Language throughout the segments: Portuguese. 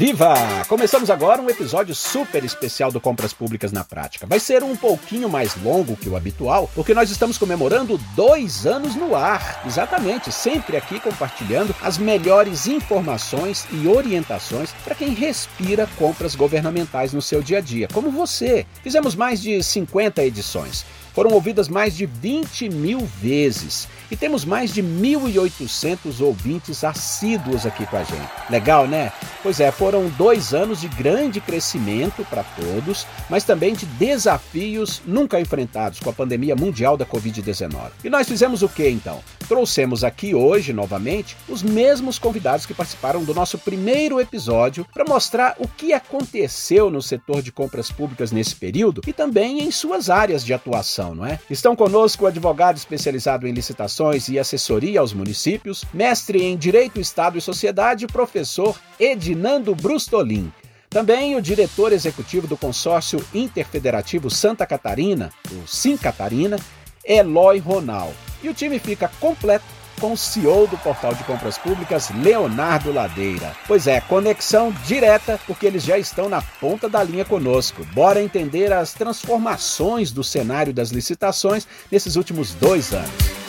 Viva! Começamos agora um episódio super especial do Compras Públicas na Prática. Vai ser um pouquinho mais longo que o habitual, porque nós estamos comemorando dois anos no ar. Exatamente, sempre aqui compartilhando as melhores informações e orientações para quem respira compras governamentais no seu dia a dia, como você. Fizemos mais de 50 edições. Foram ouvidas mais de 20 mil vezes e temos mais de 1.800 ouvintes assíduos aqui com a gente. Legal, né? Pois é, foram dois anos de grande crescimento para todos, mas também de desafios nunca enfrentados com a pandemia mundial da Covid-19. E nós fizemos o que então? Trouxemos aqui hoje, novamente, os mesmos convidados que participaram do nosso primeiro episódio para mostrar o que aconteceu no setor de compras públicas nesse período e também em suas áreas de atuação, não é? Estão conosco o advogado especializado em licitações e assessoria aos municípios, mestre em Direito, Estado e Sociedade, professor Edinando Brustolin. Também o diretor executivo do consórcio interfederativo Santa Catarina, o Sim Catarina, Eloy Ronal. E o time fica completo com o CEO do Portal de Compras Públicas, Leonardo Ladeira. Pois é, conexão direta, porque eles já estão na ponta da linha conosco. Bora entender as transformações do cenário das licitações nesses últimos dois anos.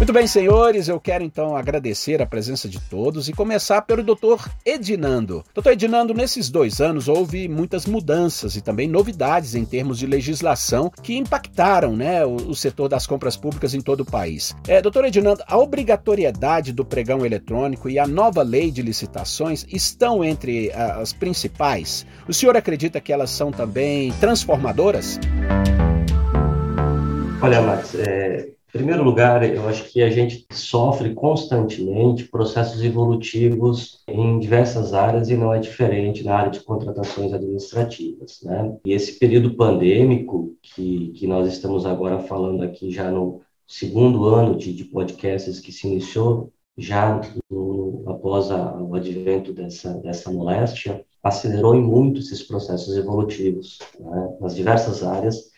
Muito bem, senhores, eu quero então agradecer a presença de todos e começar pelo Dr. Edinando. Dr. Edinando, nesses dois anos houve muitas mudanças e também novidades em termos de legislação que impactaram né, o, o setor das compras públicas em todo o país. É, Dr. Edinando, a obrigatoriedade do pregão eletrônico e a nova lei de licitações estão entre as principais. O senhor acredita que elas são também transformadoras? Olha, Max, é, em primeiro lugar, eu acho que a gente sofre constantemente processos evolutivos em diversas áreas e não é diferente na área de contratações administrativas, né? E esse período pandêmico que, que nós estamos agora falando aqui já no segundo ano de, de podcasts que se iniciou, já no, após a, o advento dessa, dessa moléstia, acelerou em muito esses processos evolutivos né? nas diversas áreas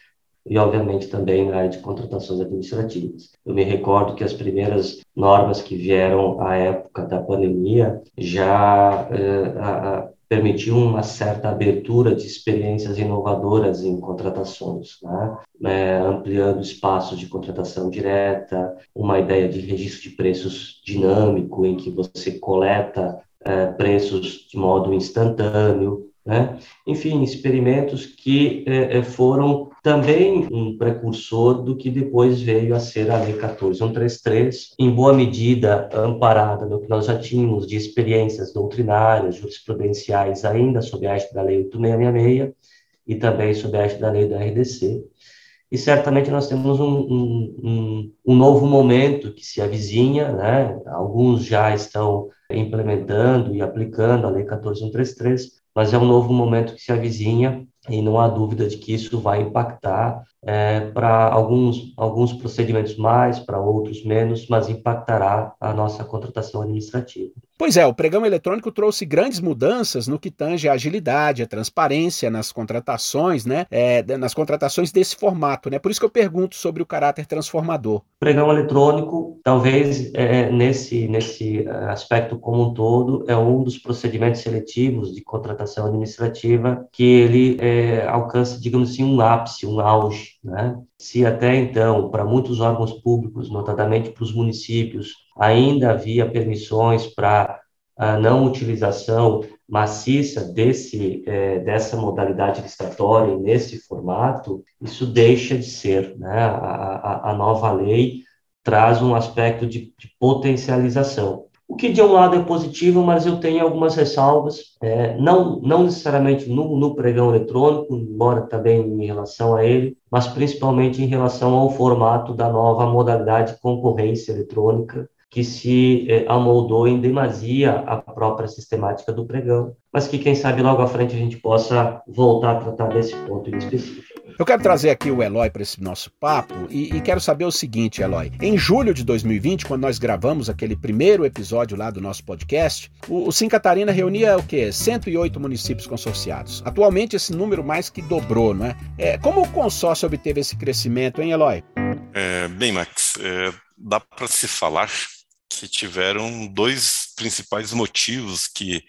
e, obviamente, também na área de contratações administrativas. Eu me recordo que as primeiras normas que vieram à época da pandemia já eh, a, permitiam uma certa abertura de experiências inovadoras em contratações, né? É, ampliando espaços de contratação direta, uma ideia de registro de preços dinâmico, em que você coleta é, preços de modo instantâneo, né? Enfim, experimentos que é foram também um precursor do que depois veio a ser a Lei 14133, em boa medida amparada no que nós já tínhamos de experiências doutrinárias, jurisprudenciais, ainda sob a égide da Lei 8666 e também sob a égide da Lei da RDC. E certamente nós temos um, um, um, um novo momento que se avizinha, né? alguns já estão implementando e aplicando a Lei 14133, mas é um novo momento que se avizinha e não há dúvida de que isso vai impactar é, para alguns, alguns procedimentos mais, para outros menos, mas impactará a nossa contratação administrativa. Pois é, o pregão eletrônico trouxe grandes mudanças no que tange a agilidade, a transparência nas contratações, né? É, nas contratações desse formato, né? Por isso que eu pergunto sobre o caráter transformador. Pregão eletrônico, talvez é, nesse, nesse aspecto como um todo, é um dos procedimentos seletivos de contratação administrativa que ele é, alcança, digamos assim, um ápice, um auge né? Se até então, para muitos órgãos públicos, notadamente para os municípios, ainda havia permissões para a não utilização maciça desse, é, dessa modalidade licitatória nesse formato, isso deixa de ser. Né? A, a, a nova lei traz um aspecto de, de potencialização. O que de um lado é positivo, mas eu tenho algumas ressalvas, é, não, não necessariamente no, no, pregão eletrônico, embora também em relação a ele, mas principalmente em relação ao formato da nova modalidade concorrência eletrônica, que se é, amoldou em demasia a própria sistemática do pregão, mas que quem sabe logo à frente a gente possa voltar a tratar desse ponto em específico. Eu quero trazer aqui o Eloy para esse nosso papo e, e, quero saber o seguinte, Eloy. Em julho de 2020, quando nós gravamos aquele primeiro episódio lá do nosso podcast, o, o Sim Catarina reunia o quê? 108 municípios consorciados. Atualmente esse número mais que dobrou, não é? é como o consórcio obteve esse crescimento, hein, Eloy? É, bem, Max, é, dá para se falar que tiveram dois principais motivos que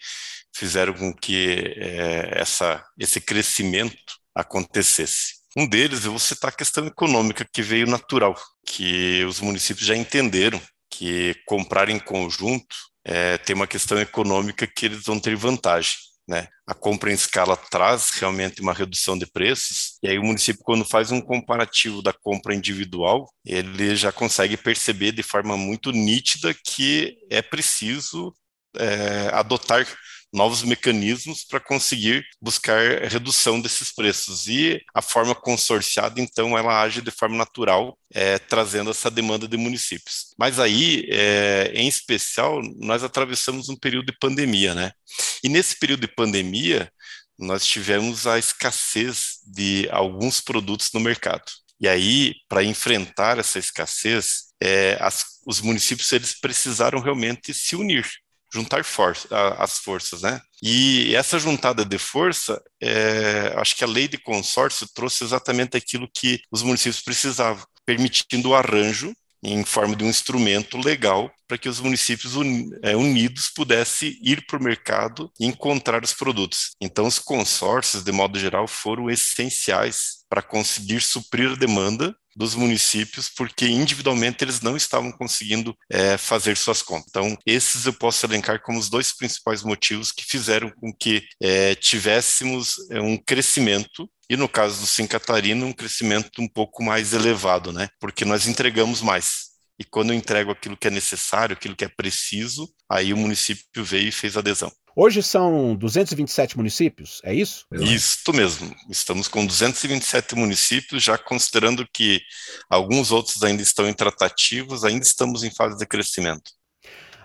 fizeram com que é, essa, esse crescimento acontecesse. Um deles, eu vou citar a questão econômica que veio natural, que os municípios já entenderam que comprar em conjunto é, tem uma questão econômica que eles vão ter vantagem. Né? A compra em escala traz realmente uma redução de preços, e aí o município, quando faz um comparativo da compra individual, ele já consegue perceber de forma muito nítida que é preciso é, adotar novos mecanismos para conseguir buscar redução desses preços. E a forma consorciada, então, ela age de forma natural, é, trazendo essa demanda de municípios. Mas aí, é, em especial, nós atravessamos um período de pandemia, né? E nesse período de pandemia, nós tivemos a escassez de alguns produtos no mercado. E aí, para enfrentar essa escassez, é, as, os municípios eles precisaram realmente se unir juntar força, as forças, né? E essa juntada de força, é, acho que a lei de consórcio trouxe exatamente aquilo que os municípios precisavam, permitindo o arranjo em forma de um instrumento legal para que os municípios un, é, unidos pudessem ir para o mercado e encontrar os produtos. Então, os consórcios, de modo geral, foram essenciais para conseguir suprir a demanda dos municípios, porque individualmente eles não estavam conseguindo é, fazer suas contas. Então, esses eu posso elencar como os dois principais motivos que fizeram com que é, tivéssemos é, um crescimento e no caso do Sim Catarina, um crescimento um pouco mais elevado, né? Porque nós entregamos mais. E quando eu entrego aquilo que é necessário, aquilo que é preciso, aí o município veio e fez adesão. Hoje são 227 municípios, é isso? Isso mesmo. Estamos com 227 municípios, já considerando que alguns outros ainda estão em tratativos, ainda estamos em fase de crescimento.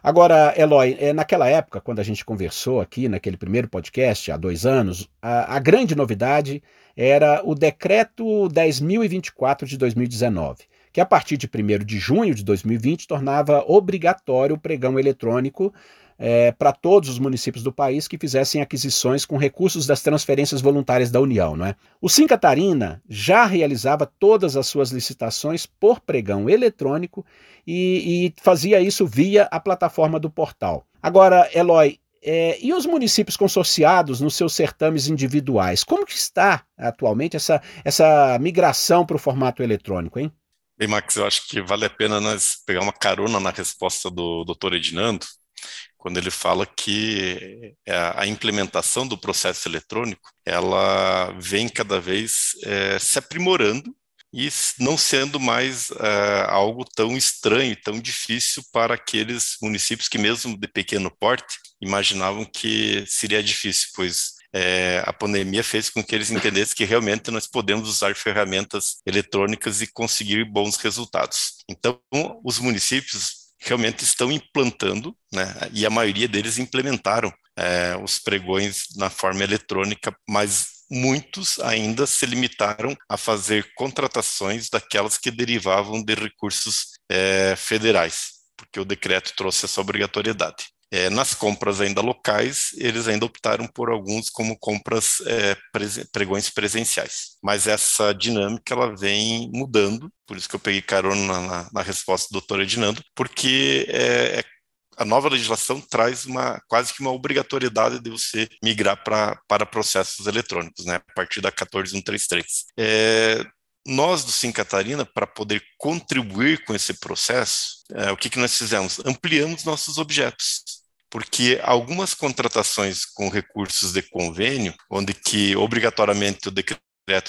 Agora, Eloy, é, naquela época, quando a gente conversou aqui, naquele primeiro podcast, há dois anos, a, a grande novidade era o Decreto 10.024 de 2019 que a partir de 1 de junho de 2020 tornava obrigatório o pregão eletrônico é, para todos os municípios do país que fizessem aquisições com recursos das transferências voluntárias da União. Não é? O Sim Catarina já realizava todas as suas licitações por pregão eletrônico e, e fazia isso via a plataforma do portal. Agora, Eloy, é, e os municípios consorciados nos seus certames individuais? Como que está atualmente essa, essa migração para o formato eletrônico, hein? Bem, Max, eu acho que vale a pena nós pegar uma carona na resposta do Dr. Edinando, quando ele fala que é, a implementação do processo eletrônico ela vem cada vez é, se aprimorando e não sendo mais é, algo tão estranho, tão difícil para aqueles municípios que mesmo de pequeno porte imaginavam que seria difícil, pois é, a pandemia fez com que eles entendessem que realmente nós podemos usar ferramentas eletrônicas e conseguir bons resultados. Então, os municípios realmente estão implantando, né, e a maioria deles implementaram é, os pregões na forma eletrônica, mas muitos ainda se limitaram a fazer contratações daquelas que derivavam de recursos é, federais, porque o decreto trouxe essa obrigatoriedade. É, nas compras ainda locais, eles ainda optaram por alguns como compras é, pregões presenciais. Mas essa dinâmica ela vem mudando, por isso que eu peguei carona na, na resposta do doutor Edinando, porque é, é a nova legislação traz uma quase que uma obrigatoriedade de você migrar pra, para processos eletrônicos, né, a partir da 14133. É, nós do Sim Catarina, para poder contribuir com esse processo, é, o que, que nós fizemos? Ampliamos nossos objetos porque algumas contratações com recursos de convênio, onde que obrigatoriamente o decreto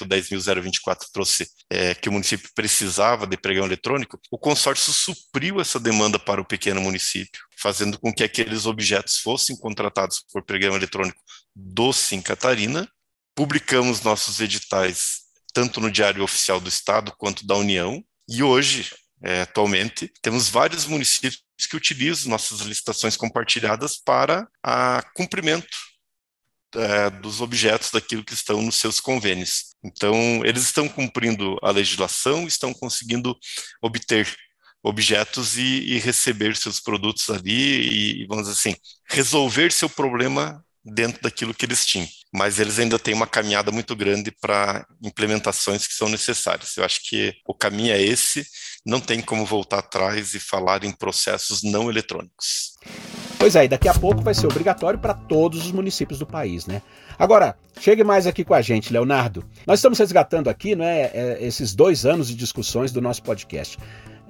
10.024 trouxe é, que o município precisava de pregão eletrônico, o consórcio supriu essa demanda para o pequeno município, fazendo com que aqueles objetos fossem contratados por pregão eletrônico do Sim Catarina. Publicamos nossos editais tanto no Diário Oficial do Estado quanto da União, e hoje é, atualmente, temos vários municípios que utilizam nossas licitações compartilhadas para a cumprimento é, dos objetos daquilo que estão nos seus convênios. Então, eles estão cumprindo a legislação, estão conseguindo obter objetos e, e receber seus produtos ali e, vamos dizer assim, resolver seu problema dentro daquilo que eles tinham. Mas eles ainda têm uma caminhada muito grande para implementações que são necessárias. Eu acho que o caminho é esse, não tem como voltar atrás e falar em processos não eletrônicos. Pois é, e daqui a pouco vai ser obrigatório para todos os municípios do país, né? Agora, chegue mais aqui com a gente, Leonardo. Nós estamos resgatando aqui, né, esses dois anos de discussões do nosso podcast.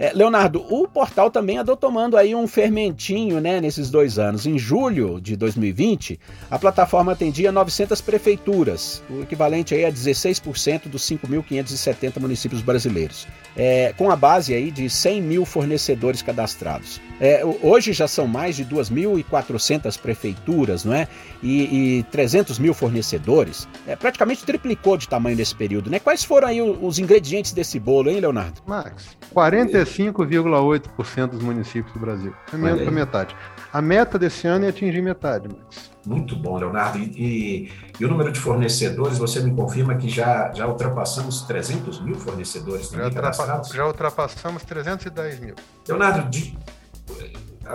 É, Leonardo, o portal também andou tomando aí um fermentinho né, nesses dois anos. Em julho de 2020, a plataforma atendia 900 prefeituras, o equivalente aí a 16% dos 5.570 municípios brasileiros, é, com a base aí de 100 mil fornecedores cadastrados. É, hoje já são mais de 2.400 prefeituras não é? e, e 300 mil fornecedores. É, praticamente triplicou de tamanho nesse período. Né? Quais foram aí os ingredientes desse bolo, hein, Leonardo? Max, 45 5,8% dos municípios do Brasil. É menos da metade. A meta desse ano é atingir metade, Max. Muito bom, Leonardo. E, e, e, o número de fornecedores, você me confirma que já, já ultrapassamos 300 mil fornecedores já, ultrapa, já ultrapassamos 310 mil. Leonardo, de,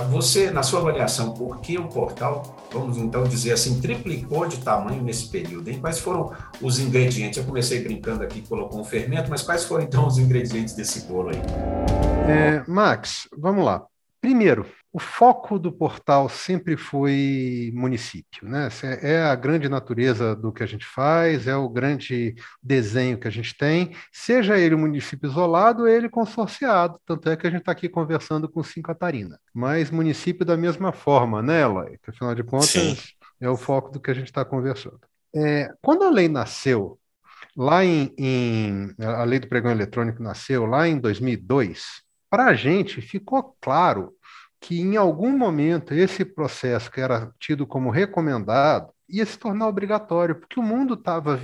você, na sua avaliação, por que o portal, vamos então dizer assim, triplicou de tamanho nesse período? Hein? Quais foram os ingredientes? Eu comecei brincando aqui, colocou um fermento, mas quais foram então os ingredientes desse bolo aí? É, Max, vamos lá. Primeiro, o foco do portal sempre foi município, né? É a grande natureza do que a gente faz, é o grande desenho que a gente tem, seja ele um município isolado ou ele consorciado. Tanto é que a gente está aqui conversando com Sim Catarina. Mas município da mesma forma, né, Eloy? Afinal de contas, Sim. é o foco do que a gente está conversando. É, quando a lei nasceu, lá em, em, a lei do pregão eletrônico nasceu lá em 2002 para a gente ficou claro que em algum momento esse processo que era tido como recomendado ia se tornar obrigatório, porque o mundo estava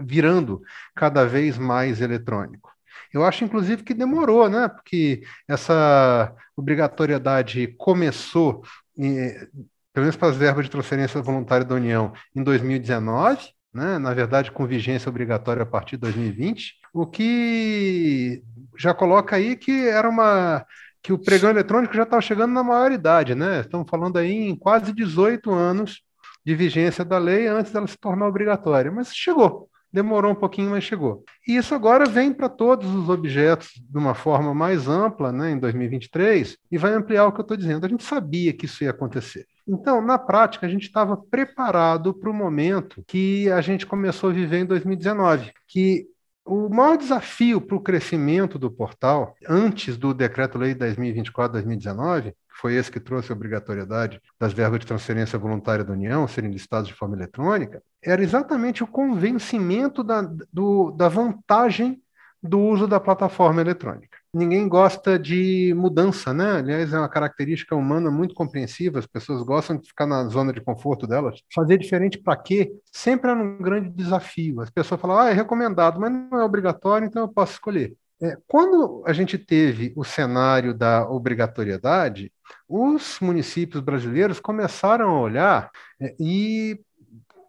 virando cada vez mais eletrônico. Eu acho, inclusive, que demorou, né? Porque essa obrigatoriedade começou, pelo menos para as verbas de transferência voluntária da União, em 2019, né? na verdade, com vigência obrigatória a partir de 2020, o que já coloca aí que era uma que o pregão eletrônico já estava chegando na maioridade, né? Estamos falando aí em quase 18 anos de vigência da lei antes dela se tornar obrigatória, mas chegou. Demorou um pouquinho, mas chegou. E isso agora vem para todos os objetos de uma forma mais ampla, né, em 2023, e vai ampliar o que eu estou dizendo. A gente sabia que isso ia acontecer. Então, na prática, a gente estava preparado para o momento que a gente começou a viver em 2019, que o maior desafio para o crescimento do portal, antes do Decreto-Lei 10.024-2019, que foi esse que trouxe a obrigatoriedade das verbas de transferência voluntária da União serem listadas de forma eletrônica, era exatamente o convencimento da, do, da vantagem do uso da plataforma eletrônica ninguém gosta de mudança, né? Aliás, é uma característica humana muito compreensiva, as pessoas gostam de ficar na zona de conforto delas. Fazer diferente para quê? Sempre é um grande desafio. As pessoas falam, ah, é recomendado, mas não é obrigatório, então eu posso escolher. É, quando a gente teve o cenário da obrigatoriedade, os municípios brasileiros começaram a olhar é, e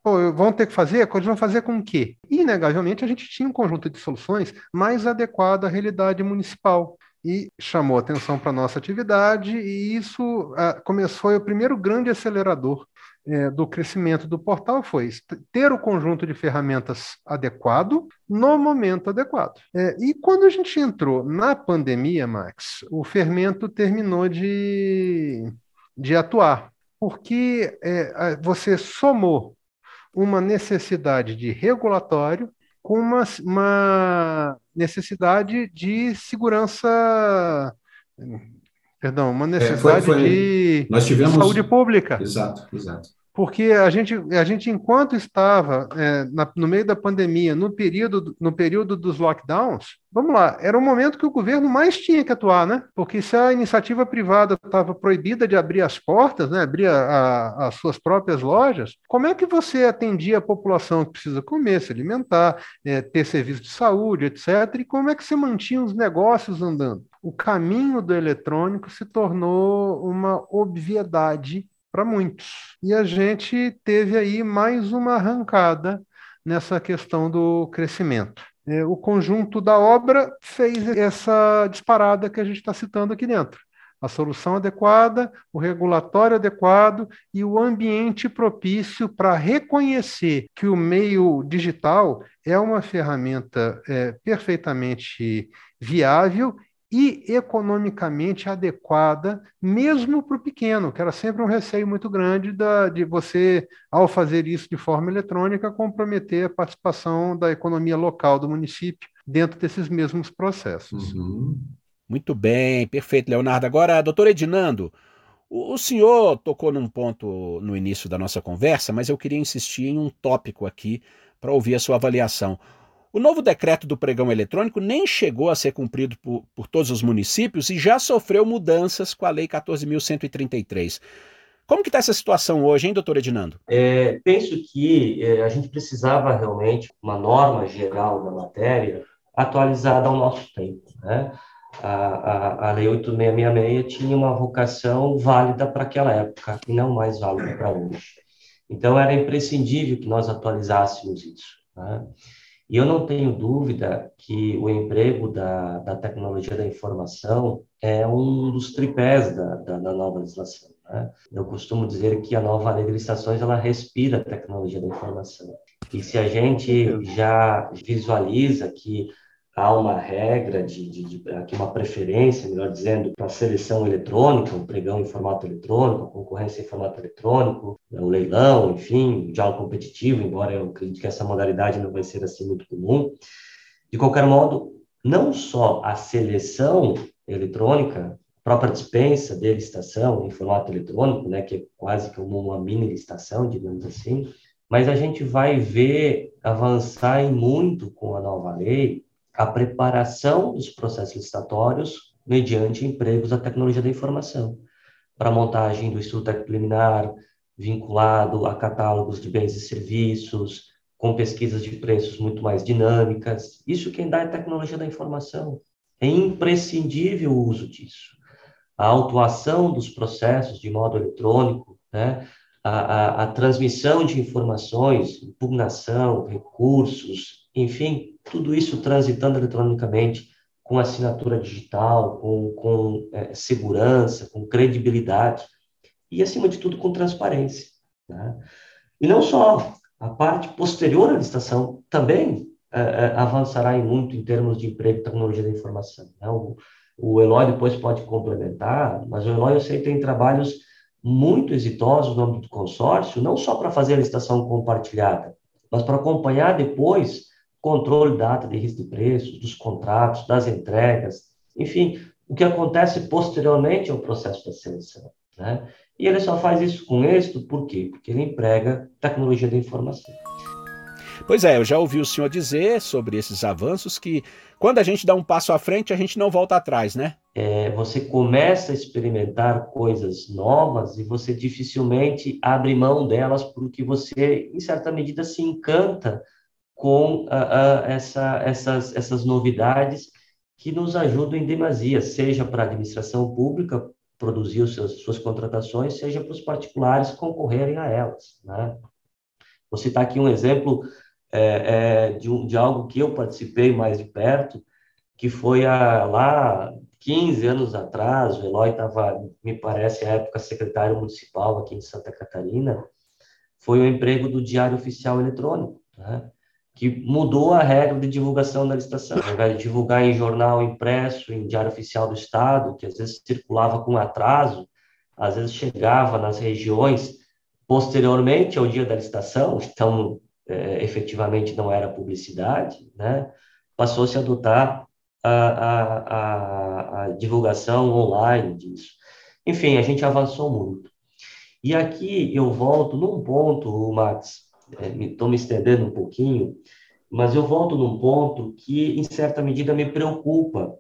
pô, vão ter que fazer, eles vão fazer com o quê? Inegavelmente, a gente tinha um conjunto de soluções mais adequado à realidade municipal e chamou atenção para a nossa atividade, e isso ah, começou, o primeiro grande acelerador é, do crescimento do portal foi ter o conjunto de ferramentas adequado no momento adequado. É, e quando a gente entrou na pandemia, Max, o fermento terminou de, de atuar, porque é, você somou uma necessidade de regulatório com uma, uma necessidade de segurança, perdão, uma necessidade é, foi, foi, de tivemos, saúde pública. Exato, exato. Porque a gente, a gente enquanto estava é, na, no meio da pandemia, no período, no período dos lockdowns, vamos lá, era o momento que o governo mais tinha que atuar, né? Porque se a iniciativa privada estava proibida de abrir as portas, né, abrir a, a, as suas próprias lojas, como é que você atendia a população que precisa comer, se alimentar, é, ter serviço de saúde, etc. E como é que você mantinha os negócios andando? O caminho do eletrônico se tornou uma obviedade para muitos. E a gente teve aí mais uma arrancada nessa questão do crescimento. É, o conjunto da obra fez essa disparada que a gente está citando aqui dentro. A solução adequada, o regulatório adequado e o ambiente propício para reconhecer que o meio digital é uma ferramenta é, perfeitamente viável e economicamente adequada, mesmo para o pequeno, que era sempre um receio muito grande da, de você, ao fazer isso de forma eletrônica, comprometer a participação da economia local do município dentro desses mesmos processos. Uhum. Muito bem, perfeito, Leonardo. Agora, doutor Edinando, o, o senhor tocou num ponto no início da nossa conversa, mas eu queria insistir em um tópico aqui para ouvir a sua avaliação. O novo decreto do pregão eletrônico nem chegou a ser cumprido por, por todos os municípios e já sofreu mudanças com a Lei 14.133. Como que está essa situação hoje, hein, doutor Edinando? É, penso que é, a gente precisava realmente uma norma geral da matéria atualizada ao nosso tempo. Né? A, a, a Lei 8666 tinha uma vocação válida para aquela época e não mais válida para hoje. Então, era imprescindível que nós atualizássemos isso. Né? E eu não tenho dúvida que o emprego da, da tecnologia da informação é um dos tripés da, da, da nova legislação. Né? Eu costumo dizer que a nova lei de licitações ela respira a tecnologia da informação. E se a gente já visualiza que há uma regra de, de, de, aqui uma preferência, melhor dizendo, para a seleção eletrônica, o pregão em formato eletrônico, a concorrência em formato eletrônico, o leilão, enfim, o diálogo competitivo, embora eu acredite que essa modalidade não vai ser assim muito comum. De qualquer modo, não só a seleção eletrônica, a própria dispensa de licitação em formato eletrônico, né, que é quase que uma mini licitação, digamos assim, mas a gente vai ver avançar em muito com a nova lei a preparação dos processos licitatórios mediante empregos da tecnologia da informação, para montagem do estudo preliminar, vinculado a catálogos de bens e serviços, com pesquisas de preços muito mais dinâmicas. Isso quem dá é tecnologia da informação. É imprescindível o uso disso. A autuação dos processos de modo eletrônico, né? a, a, a transmissão de informações, impugnação, recursos, enfim, tudo isso transitando eletronicamente, com assinatura digital, com, com é, segurança, com credibilidade e, acima de tudo, com transparência. Né? E não só, a parte posterior à licitação também é, é, avançará em muito em termos de emprego e tecnologia da informação. Né? O, o Eloy depois pode complementar, mas o Eloy, eu sei, tem trabalhos muito exitosos no âmbito do consórcio, não só para fazer a licitação compartilhada, mas para acompanhar depois controle da ata de risco de preços, dos contratos, das entregas, enfim, o que acontece posteriormente ao processo da seleção. Né? E ele só faz isso com êxito, por quê? Porque ele emprega tecnologia da informação. Pois é, eu já ouvi o senhor dizer sobre esses avanços que quando a gente dá um passo à frente, a gente não volta atrás, né? É, você começa a experimentar coisas novas e você dificilmente abre mão delas porque você, em certa medida, se encanta com essa, essas, essas novidades que nos ajudam em demasia, seja para a administração pública produzir seus, suas contratações, seja para os particulares concorrerem a elas. Né? Vou citar aqui um exemplo é, é, de, um, de algo que eu participei mais de perto, que foi a, lá 15 anos atrás, o Eloy estava, me parece, à época secretário municipal aqui em Santa Catarina, foi o emprego do Diário Oficial Eletrônico. Né? Que mudou a regra de divulgação da licitação. Ao invés de divulgar em jornal impresso, em diário oficial do Estado, que às vezes circulava com atraso, às vezes chegava nas regiões posteriormente ao dia da licitação, então é, efetivamente não era publicidade, né? passou-se a adotar a, a, a, divulgação online disso. Enfim, a gente avançou muito. E aqui eu volto num ponto, Max, estou é, me estendendo um pouquinho, mas eu volto num ponto que, em certa medida, me preocupa,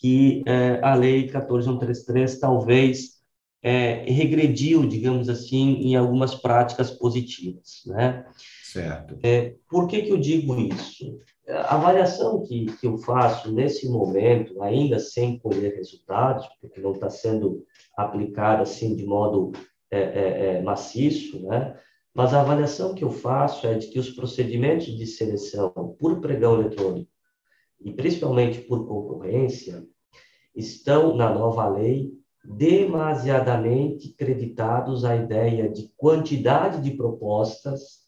que é, a Lei 14133 talvez é, regrediu, digamos assim, em algumas práticas positivas, né? Certo. É, por que, que eu digo isso? A avaliação que, que eu faço nesse momento, ainda sem colher resultados, porque não está sendo aplicada assim de modo é, é, é, maciço, né? Mas a avaliação que eu faço é de que os procedimentos de seleção por pregão eletrônico e principalmente por concorrência estão na nova lei demasiadamente creditados à ideia de quantidade de propostas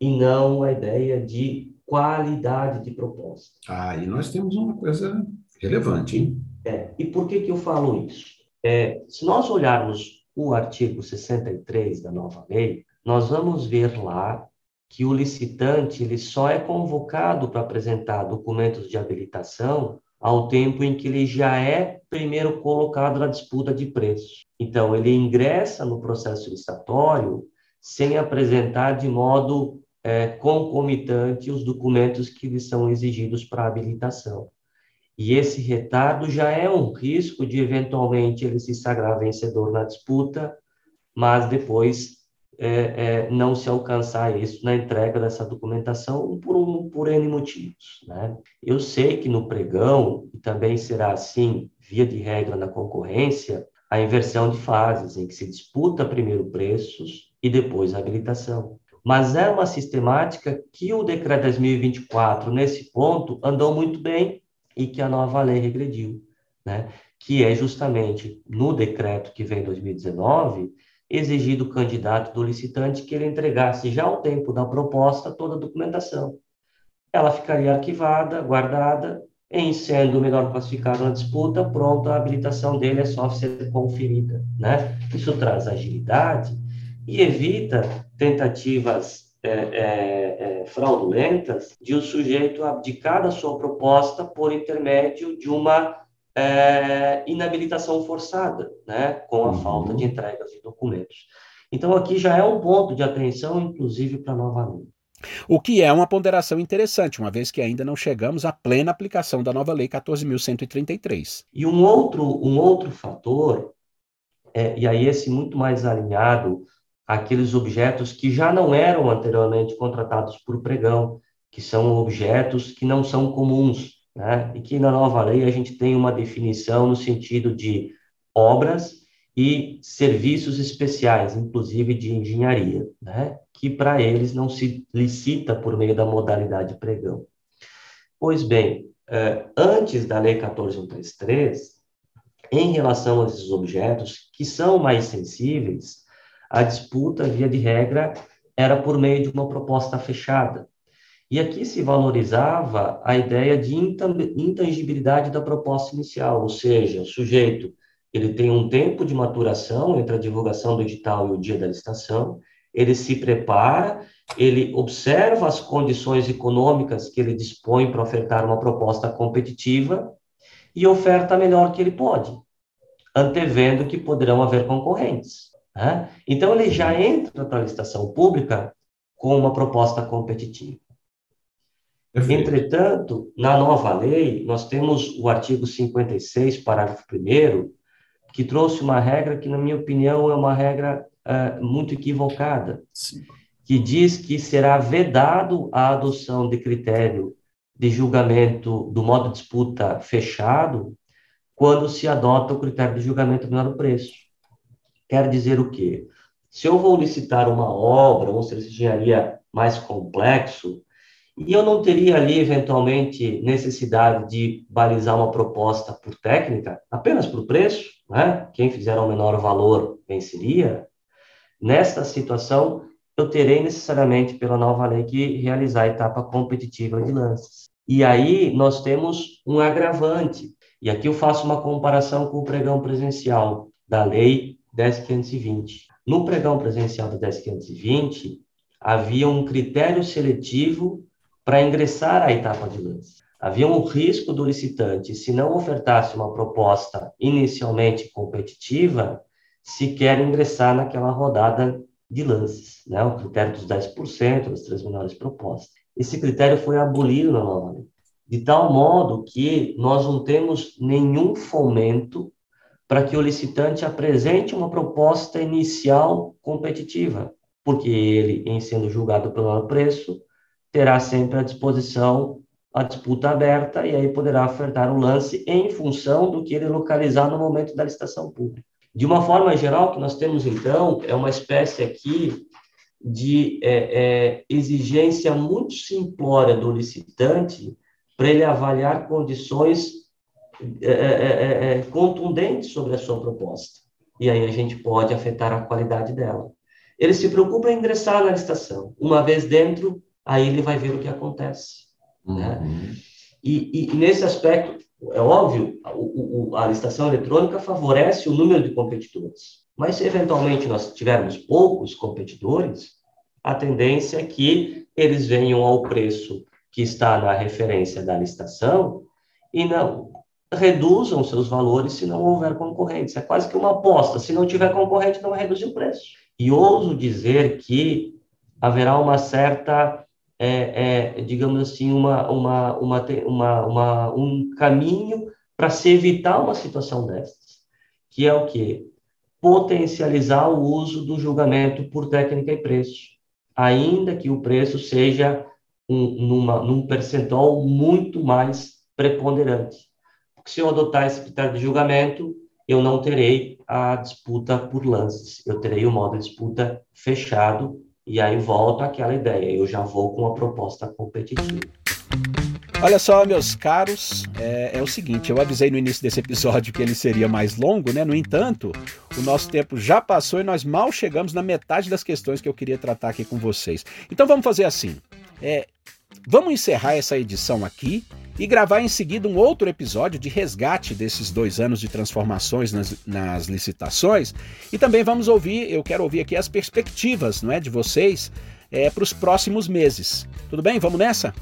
e não à ideia de qualidade de propostas. Ah, e nós temos uma coisa relevante, hein? É, e por que, que eu falo isso? É, se nós olharmos o artigo 63 da nova lei, nós vamos ver lá que o licitante ele só é convocado para apresentar documentos de habilitação ao tempo em que ele já é primeiro colocado na disputa de preços. Então, ele ingressa no processo licitatório sem apresentar de modo é, concomitante os documentos que lhe são exigidos para habilitação. E esse retardo já é um risco de, eventualmente, ele se sagrar vencedor na disputa, mas depois é, é, não se alcançar isso na entrega dessa documentação por, um, por N motivos. Né? Eu sei que no pregão, e também será assim, via de regra na concorrência, a inversão de fases, em que se disputa primeiro preços e depois a habilitação. Mas é uma sistemática que o decreto 2024, nesse ponto, andou muito bem e que a nova lei regrediu, né? que é justamente no decreto que vem em 2019, exigir do candidato, do licitante, que ele entregasse já ao tempo da proposta toda a documentação. Ela ficaria arquivada, guardada, em sendo melhor classificado na disputa, pronto, a habilitação dele é só ser conferida. Né? Isso traz agilidade e evita tentativas é, é, é, fraudulentas de o sujeito abdicar da sua proposta por intermédio de uma é, inabilitação forçada, né, com a uhum. falta de entregas de documentos. Então, aqui já é um ponto de atenção, inclusive, para a nova lei. O que é uma ponderação interessante, uma vez que ainda não chegamos à plena aplicação da nova lei 14.133. E um outro, um outro fator, é, e aí esse muito mais alinhado àqueles objetos que já não eram anteriormente contratados por pregão, que são objetos que não são comuns, né? e que na nova lei a gente tem uma definição no sentido de obras e serviços especiais, inclusive de engenharia, né? que para eles não se licita por meio da modalidade pregão. Pois bem, eh, antes da Lei 14133, em relação a esses objetos que são mais sensíveis, a disputa, via de regra, era por meio de uma proposta fechada, e aqui se valorizava a ideia de intangibilidade da proposta inicial, ou seja, o sujeito ele tem um tempo de maturação entre a divulgação do edital e o dia da licitação, ele se prepara, ele observa as condições econômicas que ele dispõe para ofertar uma proposta competitiva e oferta melhor que ele pode, antevendo que poderão haver concorrentes. Né? Então, ele já entra para a licitação pública com uma proposta competitiva. Perfeito. Entretanto, na nova lei, nós temos o artigo 56, parágrafo 1, que trouxe uma regra que, na minha opinião, é uma regra uh, muito equivocada, Sim. que diz que será vedado a adoção de critério de julgamento do modo de disputa fechado quando se adota o critério de julgamento menor preço. Quer dizer o quê? Se eu vou licitar uma obra, um serviço de engenharia mais complexo, e eu não teria ali, eventualmente, necessidade de balizar uma proposta por técnica, apenas por preço, né? Quem fizer o menor valor venceria. Nesta situação, eu terei necessariamente, pela nova lei, que realizar a etapa competitiva de lances. E aí nós temos um agravante. E aqui eu faço uma comparação com o pregão presencial da lei 10520. No pregão presencial da 10520, havia um critério seletivo para ingressar à etapa de lance. Havia um risco do licitante, se não ofertasse uma proposta inicialmente competitiva, sequer ingressar naquela rodada de lances, né? o critério dos 10%, das três menores propostas. Esse critério foi abolido na nova lei, de tal modo que nós não temos nenhum fomento para que o licitante apresente uma proposta inicial competitiva, porque ele, em sendo julgado pelo preço, terá sempre à disposição a disputa aberta e aí poderá ofertar o lance em função do que ele localizar no momento da licitação pública. De uma forma geral, o que nós temos, então, é uma espécie aqui de é, é, exigência muito simplória do licitante para ele avaliar condições é, é, é, contundentes sobre a sua proposta. E aí a gente pode afetar a qualidade dela. Ele se preocupa em ingressar na licitação. Uma vez dentro, aí ele vai ver o que acontece. Né? Uhum. Né? E, e, nesse aspecto, é óbvio, o, o, a licitação eletrônica favorece o número de competidores. Mas se eventualmente nós tivermos poucos competidores, a tendência é que eles venham ao preço que está na referência da licitação e não reduzam seus valores se não houver concorrência. É quase que uma aposta. Se não tiver concorrente, não vai reduzir o preço. E ouso dizer que haverá uma certa, é, é, digamos assim, uma, uma, uma, uma, uma um caminho para se evitar uma situação dessas, que é o que? Potencializar o uso do julgamento por técnica e preço, ainda que o preço seja um, numa, num percentual muito mais preponderante. Porque se eu adotar esse critério de julgamento, eu não terei a disputa por lances, eu terei o modo de disputa fechado, e aí volto àquela ideia, eu já vou com a proposta competitiva. Olha só, meus caros, é, é, o seguinte: eu avisei no início desse episódio que ele seria mais longo, né? No entanto, o nosso tempo já passou e nós mal chegamos na metade das questões que eu queria tratar aqui com vocês. Então vamos fazer assim: é, vamos encerrar essa edição aqui e gravar em seguida um outro episódio de resgate desses dois anos de transformações nas, nas licitações. E também vamos ouvir, eu quero ouvir aqui as perspectivas não é, de vocês é, para os próximos meses. Tudo bem? Vamos nessa?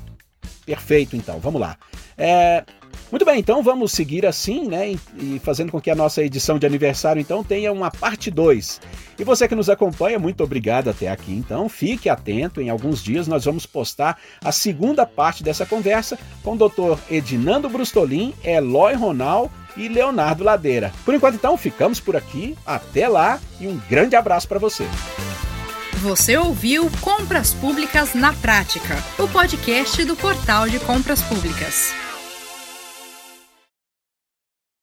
Perfeito, então, vamos lá. É, muito bem, então vamos seguir assim, né? E fazendo com que a nossa edição de aniversário então tenha uma parte 2. E você que nos acompanha, muito obrigado até aqui. Então, fique atento, em alguns dias nós vamos postar a segunda parte dessa conversa com o Dr. Edinando Brustolin, Eloy Ronal e Leonardo Ladeira. Por enquanto, então, ficamos por aqui. Até lá e um grande abraço para você. Você ouviu Compras Públicas na Prática, o podcast do Portal de Compras Públicas.